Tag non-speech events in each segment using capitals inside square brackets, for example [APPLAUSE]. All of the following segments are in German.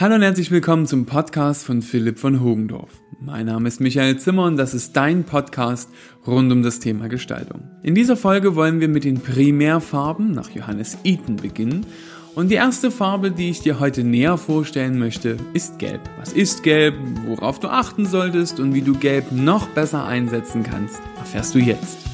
Hallo und herzlich willkommen zum Podcast von Philipp von Hogendorf. Mein Name ist Michael Zimmer und das ist dein Podcast rund um das Thema Gestaltung. In dieser Folge wollen wir mit den Primärfarben nach Johannes Eaton beginnen. Und die erste Farbe, die ich dir heute näher vorstellen möchte, ist Gelb. Was ist Gelb, worauf du achten solltest und wie du Gelb noch besser einsetzen kannst, erfährst du jetzt.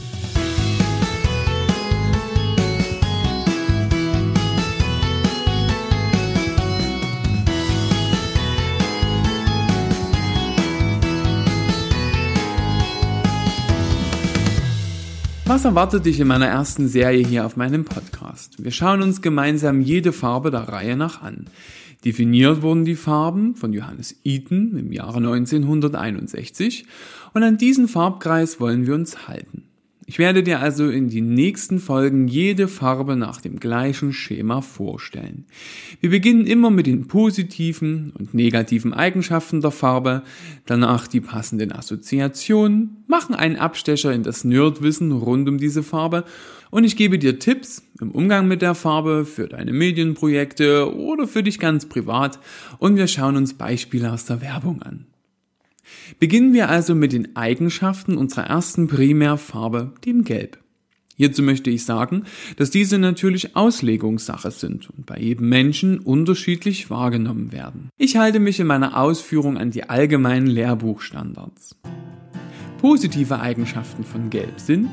Was erwartet dich in meiner ersten Serie hier auf meinem Podcast? Wir schauen uns gemeinsam jede Farbe der Reihe nach an. Definiert wurden die Farben von Johannes Eaton im Jahre 1961 und an diesen Farbkreis wollen wir uns halten. Ich werde dir also in die nächsten Folgen jede Farbe nach dem gleichen Schema vorstellen. Wir beginnen immer mit den positiven und negativen Eigenschaften der Farbe, danach die passenden Assoziationen, machen einen Abstecher in das Nerdwissen rund um diese Farbe und ich gebe dir Tipps im Umgang mit der Farbe für deine Medienprojekte oder für dich ganz privat und wir schauen uns Beispiele aus der Werbung an. Beginnen wir also mit den Eigenschaften unserer ersten Primärfarbe, dem Gelb. Hierzu möchte ich sagen, dass diese natürlich Auslegungssache sind und bei jedem Menschen unterschiedlich wahrgenommen werden. Ich halte mich in meiner Ausführung an die allgemeinen Lehrbuchstandards. Positive Eigenschaften von Gelb sind,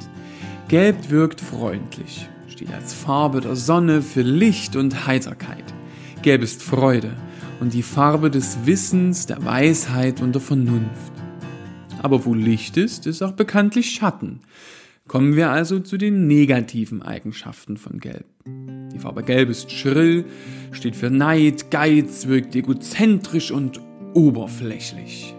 Gelb wirkt freundlich, steht als Farbe der Sonne für Licht und Heiterkeit. Gelb ist Freude, und die Farbe des Wissens, der Weisheit und der Vernunft. Aber wo Licht ist, ist auch bekanntlich Schatten. Kommen wir also zu den negativen Eigenschaften von Gelb. Die Farbe Gelb ist schrill, steht für Neid, Geiz, wirkt egozentrisch und oberflächlich.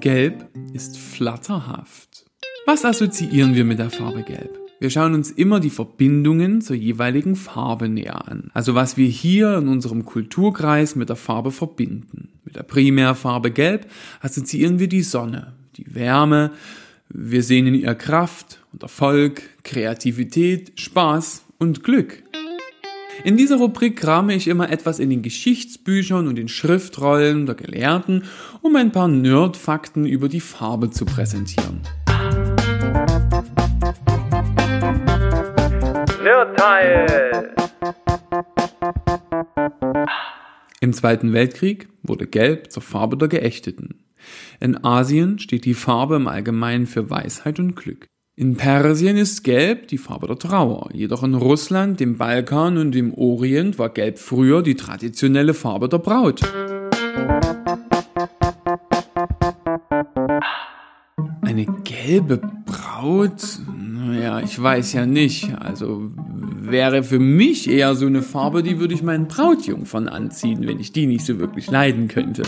Gelb ist flatterhaft. Was assoziieren wir mit der Farbe Gelb? Wir schauen uns immer die Verbindungen zur jeweiligen Farbe näher an. Also was wir hier in unserem Kulturkreis mit der Farbe verbinden. Mit der Primärfarbe Gelb assoziieren wir die Sonne, die Wärme, wir sehen in ihr Kraft und Erfolg, Kreativität, Spaß und Glück. In dieser Rubrik krame ich immer etwas in den Geschichtsbüchern und den Schriftrollen der Gelehrten, um ein paar Nerdfakten über die Farbe zu präsentieren. Nerdteil. Im Zweiten Weltkrieg wurde Gelb zur Farbe der Geächteten. In Asien steht die Farbe im Allgemeinen für Weisheit und Glück. In Persien ist Gelb die Farbe der Trauer, jedoch in Russland, dem Balkan und dem Orient war Gelb früher die traditionelle Farbe der Braut. Eine gelbe Braut? Naja, ich weiß ja nicht. Also wäre für mich eher so eine Farbe, die würde ich meinen Brautjungfern anziehen, wenn ich die nicht so wirklich leiden könnte.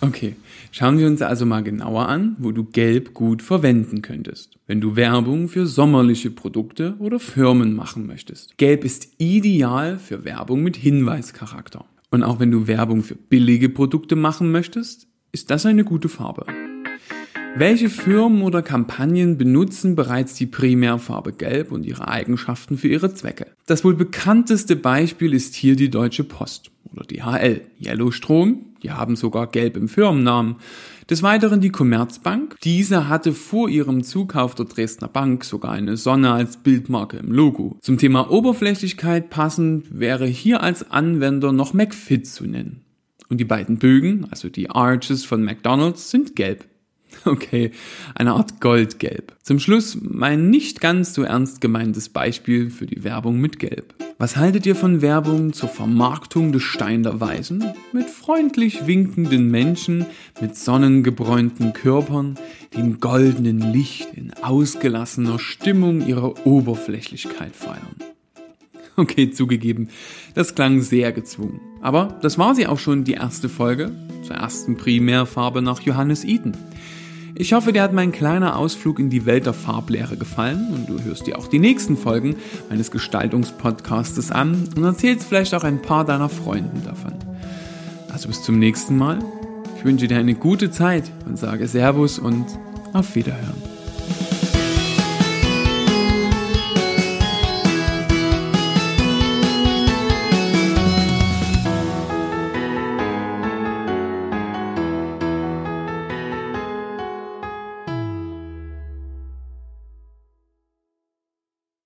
Okay, schauen wir uns also mal genauer an, wo du Gelb gut verwenden könntest, wenn du Werbung für sommerliche Produkte oder Firmen machen möchtest. Gelb ist ideal für Werbung mit Hinweischarakter. Und auch wenn du Werbung für billige Produkte machen möchtest, ist das eine gute Farbe. Welche Firmen oder Kampagnen benutzen bereits die Primärfarbe Gelb und ihre Eigenschaften für ihre Zwecke? Das wohl bekannteste Beispiel ist hier die Deutsche Post oder DHL. Yellowstrom, die haben sogar Gelb im Firmennamen. Des Weiteren die Commerzbank. Diese hatte vor ihrem Zukauf der Dresdner Bank sogar eine Sonne als Bildmarke im Logo. Zum Thema Oberflächlichkeit passend wäre hier als Anwender noch McFit zu nennen. Und die beiden Bögen, also die Arches von McDonald's, sind gelb. [LAUGHS] Okay, eine Art Goldgelb. Zum Schluss mein nicht ganz so ernst gemeintes Beispiel für die Werbung mit Gelb. Was haltet ihr von Werbung zur Vermarktung des Stein der Weisen? Mit freundlich winkenden Menschen, mit sonnengebräunten Körpern, die im goldenen Licht in ausgelassener Stimmung ihrer Oberflächlichkeit feiern. [LAUGHS] Okay, zugegeben, das klang sehr gezwungen. Aber das war sie auch schon, die erste Folge zur ersten Primärfarbe nach Johannes Eaton. Ich hoffe, dir hat mein kleiner Ausflug in die Welt der Farblehre gefallen und du hörst dir auch die nächsten Folgen meines Gestaltungspodcastes an und erzählst vielleicht auch ein paar deiner Freunden davon. Also bis zum nächsten Mal. Ich wünsche dir eine gute Zeit und sage Servus und auf Wiederhören.